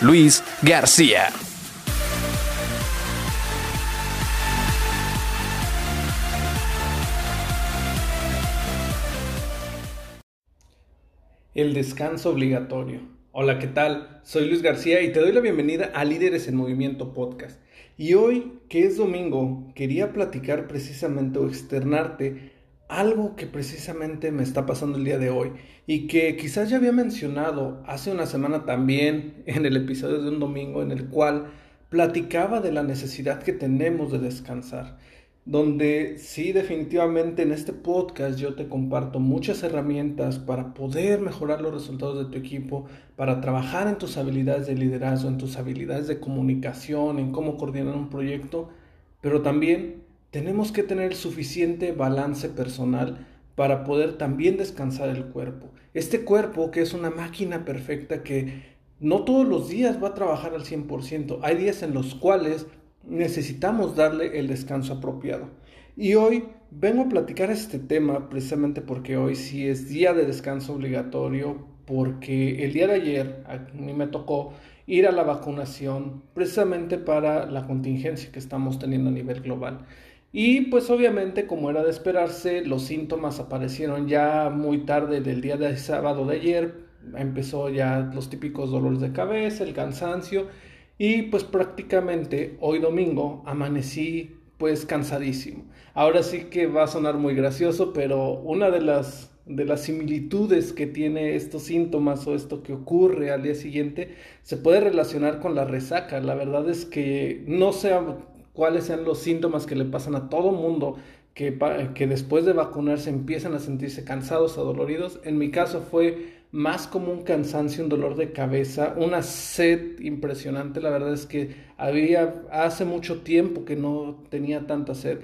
Luis García. El descanso obligatorio. Hola, ¿qué tal? Soy Luis García y te doy la bienvenida a Líderes en Movimiento Podcast. Y hoy, que es domingo, quería platicar precisamente o externarte algo que precisamente me está pasando el día de hoy y que quizás ya había mencionado hace una semana también en el episodio de un domingo en el cual platicaba de la necesidad que tenemos de descansar, donde sí definitivamente en este podcast yo te comparto muchas herramientas para poder mejorar los resultados de tu equipo, para trabajar en tus habilidades de liderazgo, en tus habilidades de comunicación, en cómo coordinar un proyecto, pero también tenemos que tener suficiente balance personal para poder también descansar el cuerpo. Este cuerpo que es una máquina perfecta que no todos los días va a trabajar al 100%. Hay días en los cuales necesitamos darle el descanso apropiado. Y hoy vengo a platicar este tema precisamente porque hoy sí es día de descanso obligatorio, porque el día de ayer a mí me tocó ir a la vacunación precisamente para la contingencia que estamos teniendo a nivel global. Y pues obviamente, como era de esperarse, los síntomas aparecieron ya muy tarde del día de sábado de ayer. Empezó ya los típicos dolores de cabeza, el cansancio. Y pues prácticamente hoy domingo amanecí pues cansadísimo. Ahora sí que va a sonar muy gracioso, pero una de las de las similitudes que tiene estos síntomas o esto que ocurre al día siguiente se puede relacionar con la resaca. La verdad es que no sé cuáles sean los síntomas que le pasan a todo mundo que, que después de vacunarse empiezan a sentirse cansados, adoloridos. En mi caso fue más como un cansancio, un dolor de cabeza, una sed impresionante. La verdad es que había hace mucho tiempo que no tenía tanta sed.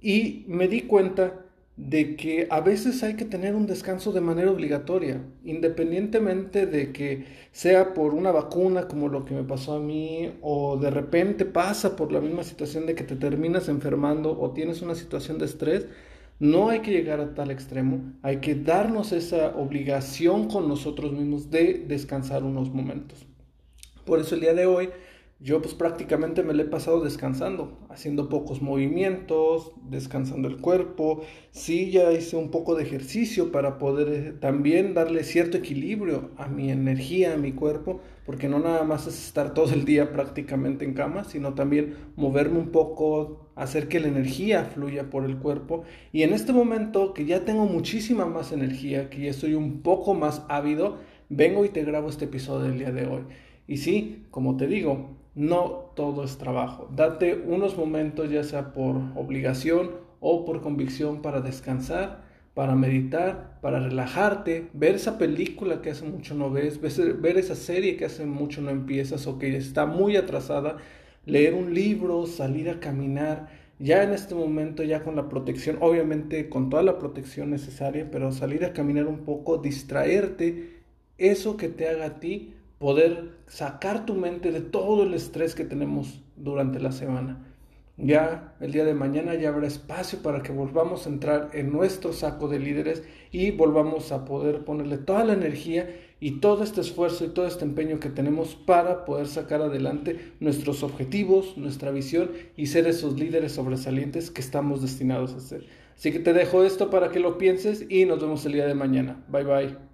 Y me di cuenta de que a veces hay que tener un descanso de manera obligatoria, independientemente de que sea por una vacuna como lo que me pasó a mí o de repente pasa por la misma situación de que te terminas enfermando o tienes una situación de estrés, no hay que llegar a tal extremo, hay que darnos esa obligación con nosotros mismos de descansar unos momentos. Por eso el día de hoy yo pues prácticamente me lo he pasado descansando, haciendo pocos movimientos, descansando el cuerpo. Sí, ya hice un poco de ejercicio para poder eh, también darle cierto equilibrio a mi energía, a mi cuerpo, porque no nada más es estar todo el día prácticamente en cama, sino también moverme un poco, hacer que la energía fluya por el cuerpo. Y en este momento que ya tengo muchísima más energía, que ya estoy un poco más ávido, vengo y te grabo este episodio del día de hoy. Y sí, como te digo, no todo es trabajo. Date unos momentos, ya sea por obligación o por convicción, para descansar, para meditar, para relajarte, ver esa película que hace mucho no ves, ver esa serie que hace mucho no empiezas o que está muy atrasada, leer un libro, salir a caminar. Ya en este momento, ya con la protección, obviamente con toda la protección necesaria, pero salir a caminar un poco, distraerte, eso que te haga a ti poder sacar tu mente de todo el estrés que tenemos durante la semana. Ya el día de mañana ya habrá espacio para que volvamos a entrar en nuestro saco de líderes y volvamos a poder ponerle toda la energía y todo este esfuerzo y todo este empeño que tenemos para poder sacar adelante nuestros objetivos, nuestra visión y ser esos líderes sobresalientes que estamos destinados a ser. Así que te dejo esto para que lo pienses y nos vemos el día de mañana. Bye bye.